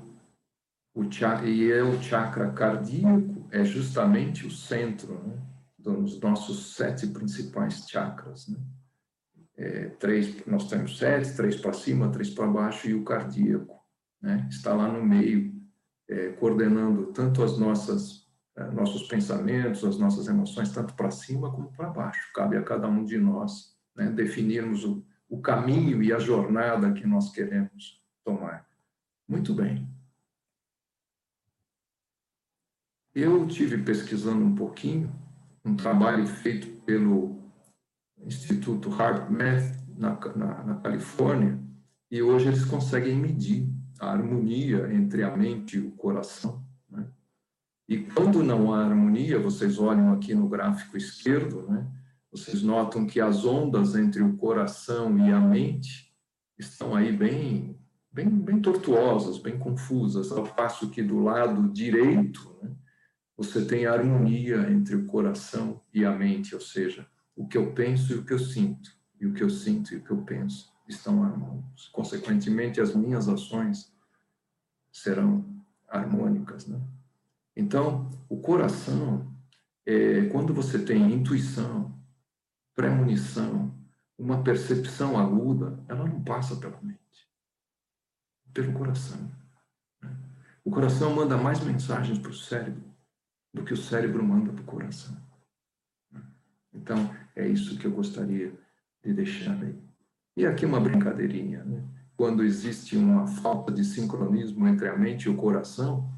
o chakra, e é o chakra cardíaco, é justamente o centro né, dos nossos sete principais chakras. Né? É, três, nós temos sete, três para cima, três para baixo, e o cardíaco né, está lá no meio, é, coordenando tanto as nossas é, nossos pensamentos, as nossas emoções, tanto para cima como para baixo. Cabe a cada um de nós né, definirmos o, o caminho e a jornada que nós queremos tomar. Muito bem. Eu tive pesquisando um pouquinho um trabalho feito pelo Instituto HeartMath na, na, na Califórnia e hoje eles conseguem medir a harmonia entre a mente e o coração. Né? E quando não há harmonia, vocês olham aqui no gráfico esquerdo, né? Vocês notam que as ondas entre o coração e a mente estão aí bem, bem, bem tortuosas, bem confusas, ao passo que do lado direito né, você tem a harmonia entre o coração e a mente, ou seja, o que eu penso e o que eu sinto, e o que eu sinto e o que eu penso estão harmônicos. Consequentemente, as minhas ações serão harmônicas, né? Então, o coração, é, quando você tem intuição, premonição, uma percepção aguda, ela não passa pela mente, pelo coração. Né? O coração manda mais mensagens para o cérebro do que o cérebro manda para o coração. Né? Então, é isso que eu gostaria de deixar aí. E aqui uma brincadeirinha, né? Quando existe uma falta de sincronismo entre a mente e o coração,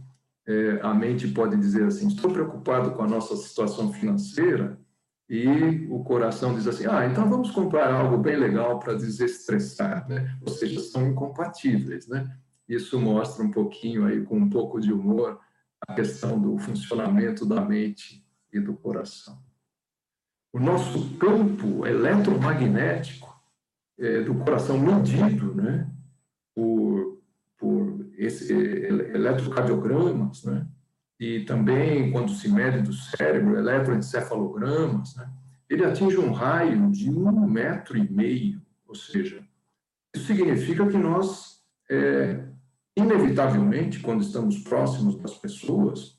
é, a mente pode dizer assim: estou preocupado com a nossa situação financeira, e o coração diz assim: ah, então vamos comprar algo bem legal para desestressar, né? Ou seja, são incompatíveis, né? Isso mostra um pouquinho aí, com um pouco de humor, a questão do funcionamento da mente e do coração. O nosso campo eletromagnético é, do coração medido, né? Por, por esse, eletrocardiogramas, né? E também quando se mede do cérebro, eletroencefalogramas, né, ele atinge um raio de um metro e meio, ou seja, isso significa que nós, é, inevitavelmente, quando estamos próximos das pessoas,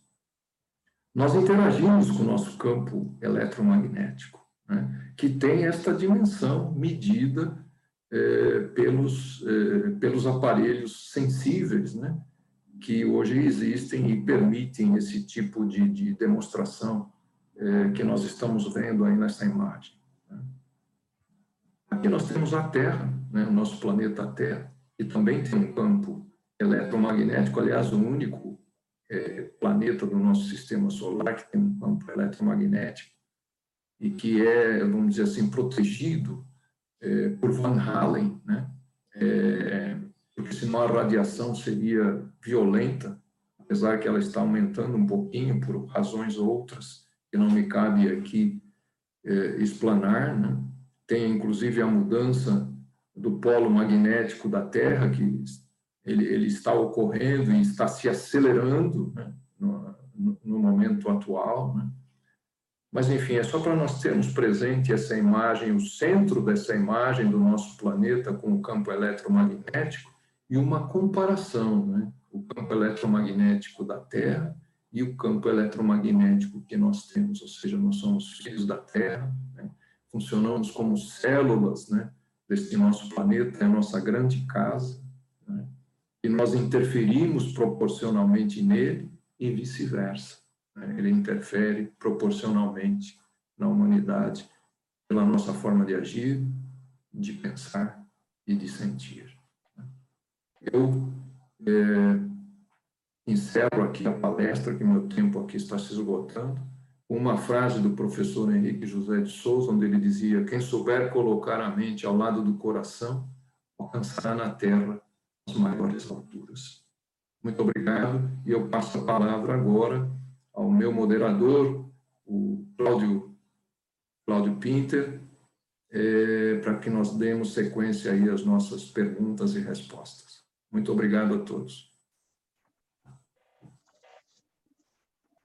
nós interagimos com o nosso campo eletromagnético, né, que tem esta dimensão medida é, pelos, é, pelos aparelhos sensíveis, né, que hoje existem e permitem esse tipo de, de demonstração é, que nós estamos vendo aí nessa imagem. Né? Aqui nós temos a Terra, né, o nosso planeta Terra, que também tem um campo eletromagnético, aliás, o único é, planeta do nosso sistema solar que tem um campo eletromagnético e que é, vamos dizer assim, protegido é, por Van Halen, né? É, porque senão a radiação seria violenta, apesar que ela está aumentando um pouquinho por razões outras, que não me cabe aqui é, explanar. Né? Tem inclusive a mudança do polo magnético da Terra, que ele, ele está ocorrendo e está se acelerando né, no, no, momento atual. Né? Mas, enfim, é só para nós termos presente essa imagem, o centro dessa imagem do nosso planeta com o campo eletromagnético e uma comparação, né? O campo eletromagnético da Terra e o campo eletromagnético que nós temos, ou seja, nós somos filhos da Terra, né? funcionamos como células né? desse nosso planeta, é a nossa grande casa, né? e nós interferimos proporcionalmente nele e vice-versa. Né? Ele interfere proporcionalmente na humanidade pela nossa forma de agir, de pensar e de sentir. Eu é, encerro aqui a palestra, que meu tempo aqui está se esgotando, uma frase do professor Henrique José de Souza, onde ele dizia: Quem souber colocar a mente ao lado do coração, alcançará na terra as maiores alturas. Muito obrigado, e eu passo a palavra agora ao meu moderador, o Cláudio, Cláudio Pinter, é, para que nós demos sequência aí às nossas perguntas e respostas. Muito obrigado a todos.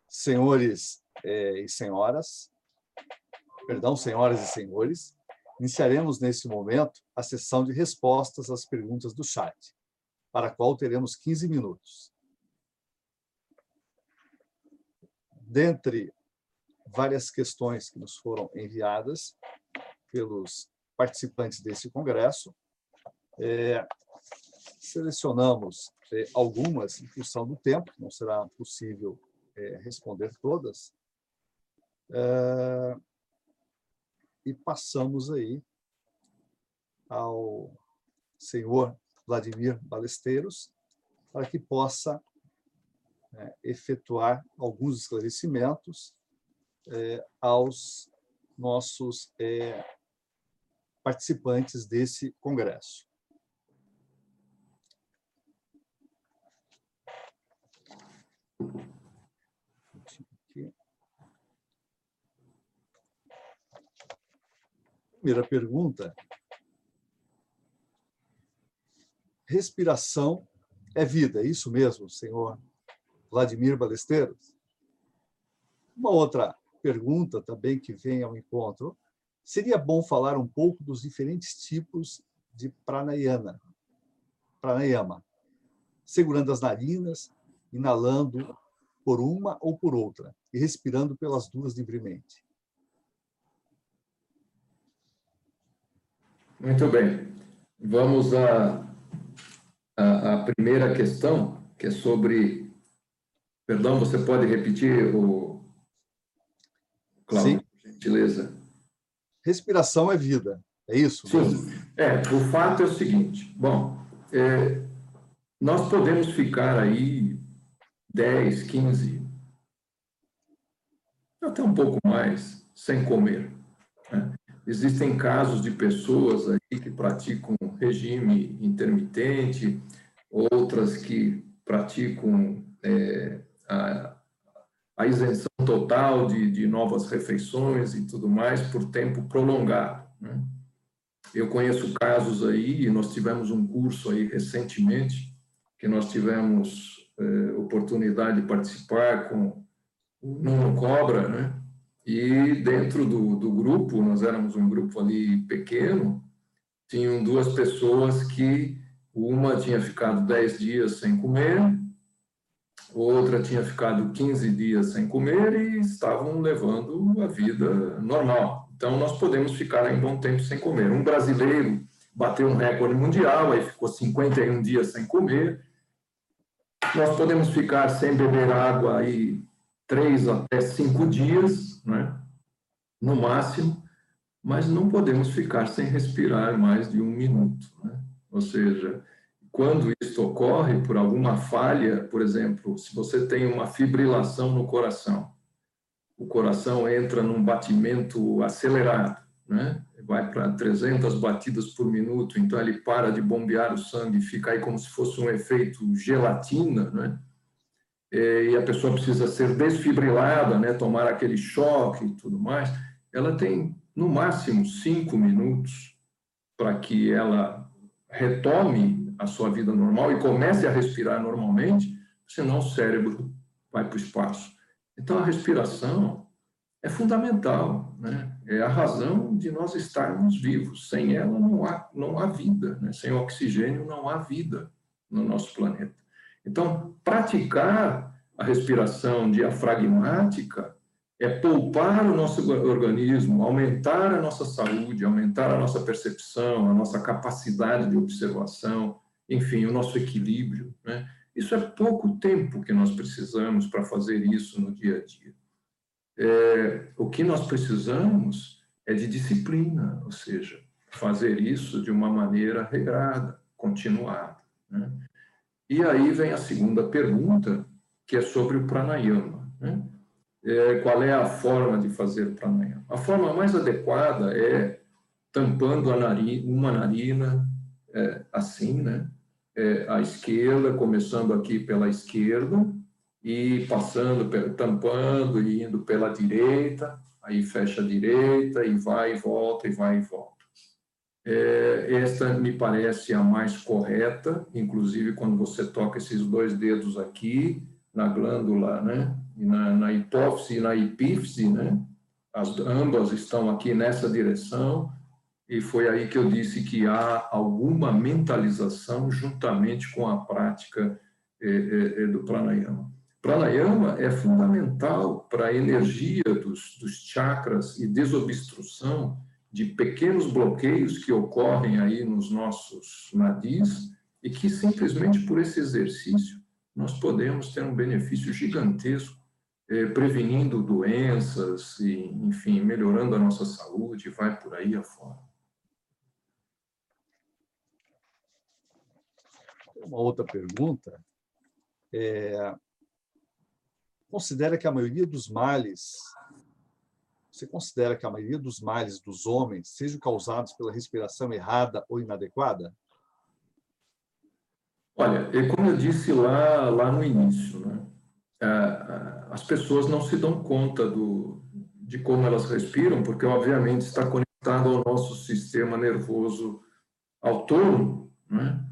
Senhores é, e senhoras, perdão, senhoras e senhores, iniciaremos nesse momento a sessão de respostas às perguntas do chat, para a qual teremos 15 minutos. dentre várias questões que nos foram enviadas pelos participantes desse congresso, é, selecionamos é, algumas em função do tempo, não será possível é, responder todas, é, e passamos aí ao senhor Vladimir Balesteiros para que possa né, efetuar alguns esclarecimentos aos nossos participantes desse congresso. Primeira pergunta. Respiração é vida, é isso mesmo, senhor Vladimir Balesteiros. Uma outra pergunta também que vem ao encontro, seria bom falar um pouco dos diferentes tipos de pranayama, pranayama, segurando as narinas, inalando por uma ou por outra e respirando pelas duas livremente. Muito bem. Vamos à, à, à primeira questão, que é sobre Perdão, você pode repetir o. Cláudio, Sim. por gentileza. Respiração é vida, é isso? Sim. É, o fato é o seguinte: bom, é, nós podemos ficar aí 10, 15, até um pouco mais, sem comer. Né? Existem casos de pessoas aí que praticam regime intermitente, outras que praticam é, a, a isenção total de, de novas refeições e tudo mais por tempo prolongado. Né? Eu conheço casos aí, nós tivemos um curso aí recentemente, que nós tivemos eh, oportunidade de participar com o Nuno Cobra, né? E dentro do, do grupo, nós éramos um grupo ali pequeno, tinham duas pessoas que uma tinha ficado dez dias sem comer outra tinha ficado 15 dias sem comer e estavam levando a vida normal. Então, nós podemos ficar em bom tempo sem comer. Um brasileiro bateu um recorde mundial, aí ficou 51 dias sem comer. Nós podemos ficar sem beber água aí três até cinco dias, né? no máximo, mas não podemos ficar sem respirar mais de um minuto. Né? Ou seja, quando isso ocorre por alguma falha, por exemplo, se você tem uma fibrilação no coração, o coração entra num batimento acelerado, né? vai para 300 batidas por minuto, então ele para de bombear o sangue, fica aí como se fosse um efeito gelatina, né? E a pessoa precisa ser desfibrilada, né? tomar aquele choque e tudo mais, ela tem no máximo cinco minutos para que ela retome a sua vida normal e comece a respirar normalmente, senão o cérebro vai para o espaço. Então, a respiração é fundamental, né? é a razão de nós estarmos vivos. Sem ela não há, não há vida, né? sem oxigênio não há vida no nosso planeta. Então, praticar a respiração diafragmática é poupar o nosso organismo, aumentar a nossa saúde, aumentar a nossa percepção, a nossa capacidade de observação, enfim, o nosso equilíbrio. Né? Isso é pouco tempo que nós precisamos para fazer isso no dia a dia. É, o que nós precisamos é de disciplina, ou seja, fazer isso de uma maneira regrada, continuada. Né? E aí vem a segunda pergunta, que é sobre o pranayama. Né? É, qual é a forma de fazer pranayama? A forma mais adequada é tampando a narina, uma narina, é, assim, né? É, à esquerda, começando aqui pela esquerda e passando, tampando e indo pela direita, aí fecha a direita e vai e volta e vai e volta. É, esta me parece a mais correta, inclusive quando você toca esses dois dedos aqui, na glândula, né? na, na hipófise e na epífise, né? As, ambas estão aqui nessa direção, e foi aí que eu disse que há alguma mentalização juntamente com a prática é, é, do pranayama. Pranayama é fundamental para a energia dos, dos chakras e desobstrução de pequenos bloqueios que ocorrem aí nos nossos nadis e que simplesmente por esse exercício nós podemos ter um benefício gigantesco eh, prevenindo doenças e, enfim, melhorando a nossa saúde, vai por aí afora. Uma outra pergunta é, considera que a maioria dos males você considera que a maioria dos males dos homens sejam causados pela respiração errada ou inadequada? Olha, como eu disse lá, lá no início, né? as pessoas não se dão conta do, de como elas respiram, porque, obviamente, está conectado ao nosso sistema nervoso autônomo, né?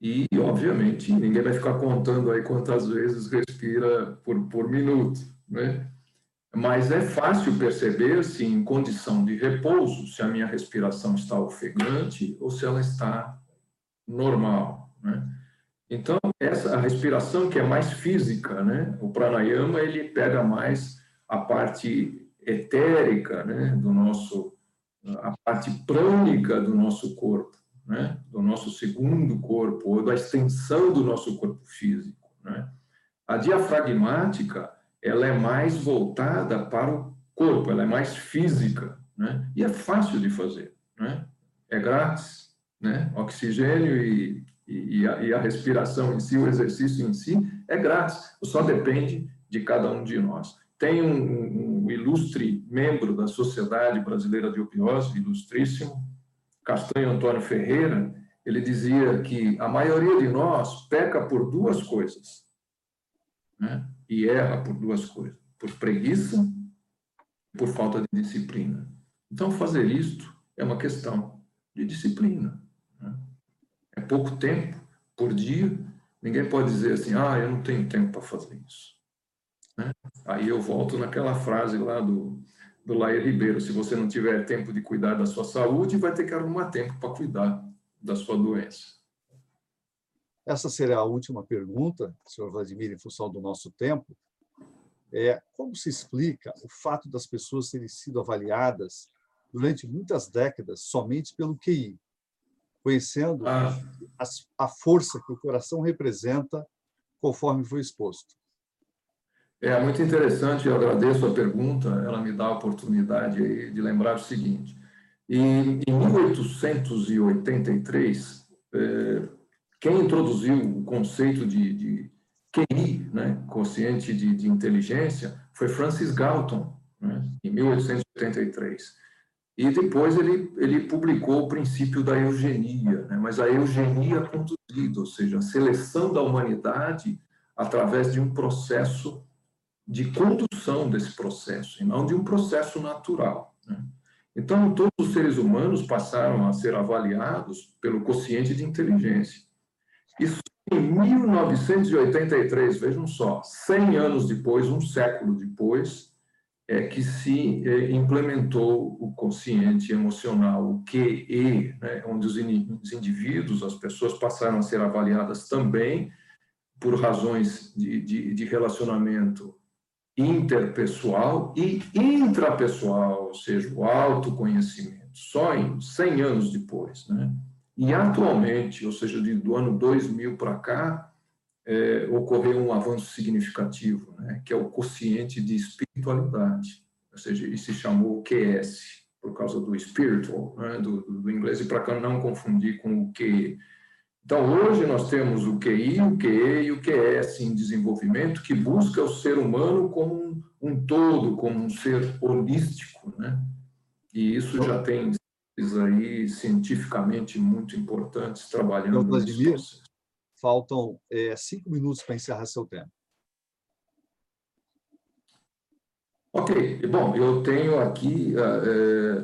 E, obviamente, ninguém vai ficar contando aí quantas vezes respira por, por minuto, né? Mas é fácil perceber se em condição de repouso, se a minha respiração está ofegante ou se ela está normal, né? Então, essa a respiração que é mais física, né? O pranayama, ele pega mais a parte etérica, né, do nosso a parte prânica do nosso corpo, né? Do nosso segundo corpo ou da extensão do nosso corpo físico, né? A diafragmática, ela é mais voltada para o corpo, ela é mais física, né? E é fácil de fazer, né? É grátis, né? Oxigênio e e, a, e a respiração em si, o exercício em si, é grátis, só depende de cada um de nós. Tem um, um ilustre membro da Sociedade Brasileira de Opiose, ilustríssimo, Castanho Antônio Ferreira, ele dizia que a maioria de nós peca por duas coisas, né? e erra por duas coisas, por preguiça e por falta de disciplina. Então, fazer isto é uma questão de disciplina é pouco tempo por dia, ninguém pode dizer assim, ah, eu não tenho tempo para fazer isso. Né? Aí eu volto naquela frase lá do, do Lair Ribeiro, se você não tiver tempo de cuidar da sua saúde, vai ter que arrumar tempo para cuidar da sua doença. Essa será a última pergunta, senhor Vladimir, em função do nosso tempo. É, como se explica o fato das pessoas terem sido avaliadas durante muitas décadas somente pelo QI, conhecendo ah. a, a força que o coração representa, conforme foi exposto. É muito interessante, eu agradeço a pergunta, ela me dá a oportunidade aí de lembrar o seguinte. em 1883, é, quem introduziu o conceito de, de QI, né, consciente de, de, inteligência, foi Francis Galton, né, em 1883. E depois ele, ele publicou o princípio da eugenia, né? mas a eugenia conduzida, ou seja, a seleção da humanidade através de um processo de condução desse processo, e não de um processo natural. Né? Então, todos os seres humanos passaram a ser avaliados pelo quociente de inteligência. Isso em 1983, vejam só, 100 anos depois, um século depois, é que se é, implementou o consciente emocional, o QE, né, onde os indivíduos, as pessoas passaram a ser avaliadas também por razões de, de, de relacionamento interpessoal e intrapessoal, ou seja, o autoconhecimento, só em 100 anos depois. Né? E atualmente, ou seja, do ano 2000 para cá, é, ocorreu um avanço significativo, né? que é o quociente de espiritualidade, ou seja, isso se chamou QS, por causa do spiritual, né? do, do, inglês, e para não confundir com o QE. Então, hoje nós temos o QI, o QE e o QS em desenvolvimento, que busca o ser humano como um, um todo, como um ser holístico, né? E isso já tem aí cientificamente muito importantes trabalhando então, Vladimir, faltam é, cinco minutos para encerrar seu tempo. Ok, bom, eu tenho aqui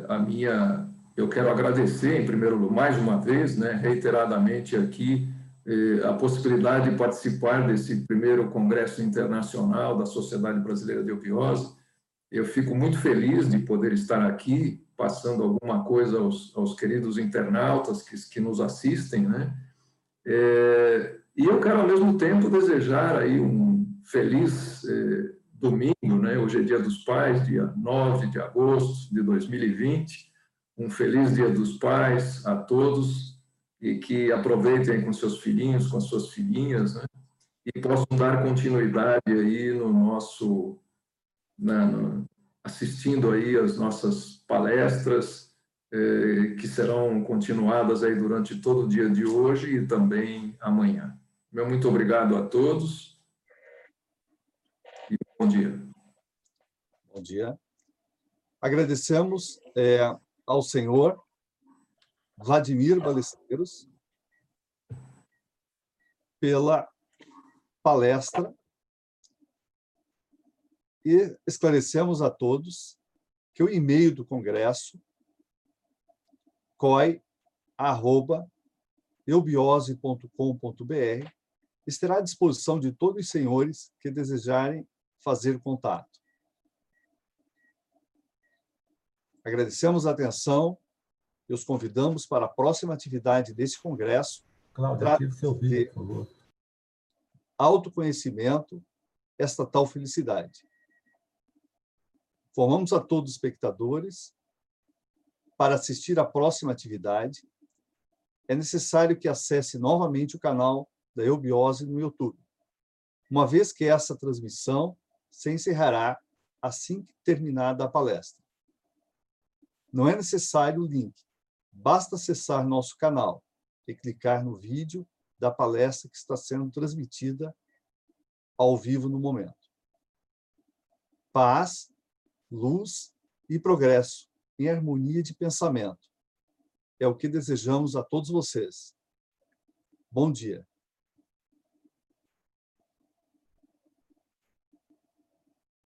a, a minha eu quero agradecer, em primeiro lugar, mais uma vez, né, reiteradamente aqui, eh, a possibilidade de participar desse primeiro Congresso Internacional da Sociedade Brasileira de Opiose. Eu fico muito feliz de poder estar aqui, passando alguma coisa aos, aos queridos internautas que, que nos assistem, né? É, e eu quero, ao mesmo tempo, desejar aí um feliz eh, domingo, né? Hoje é Dia dos Pais, dia 9 de agosto de 2020, um feliz Dia dos Pais a todos e que aproveitem com seus filhinhos, com as suas filhinhas, né? e possam dar continuidade aí no nosso, na, assistindo aí as nossas palestras eh, que serão continuadas aí durante todo o dia de hoje e também amanhã. Meu muito obrigado a todos e bom dia. Bom dia. Agradecemos é, ao senhor Vladimir Balesteiros pela palestra e esclarecemos a todos que o e-mail do Congresso coi@eubiose.com.br estará à disposição de todos os senhores que desejarem fazer contato. Agradecemos a atenção e os convidamos para a próxima atividade desse congresso. Cláudio, ative seu vídeo, por favor. Autoconhecimento, esta tal felicidade. Formamos a todos os espectadores para assistir à próxima atividade. É necessário que acesse novamente o canal da Eubiose no YouTube, uma vez que essa transmissão se encerrará assim que terminada a palestra. Não é necessário o link. Basta acessar nosso canal e clicar no vídeo da palestra que está sendo transmitida ao vivo no momento. Paz, luz e progresso em harmonia de pensamento. É o que desejamos a todos vocês. Bom dia.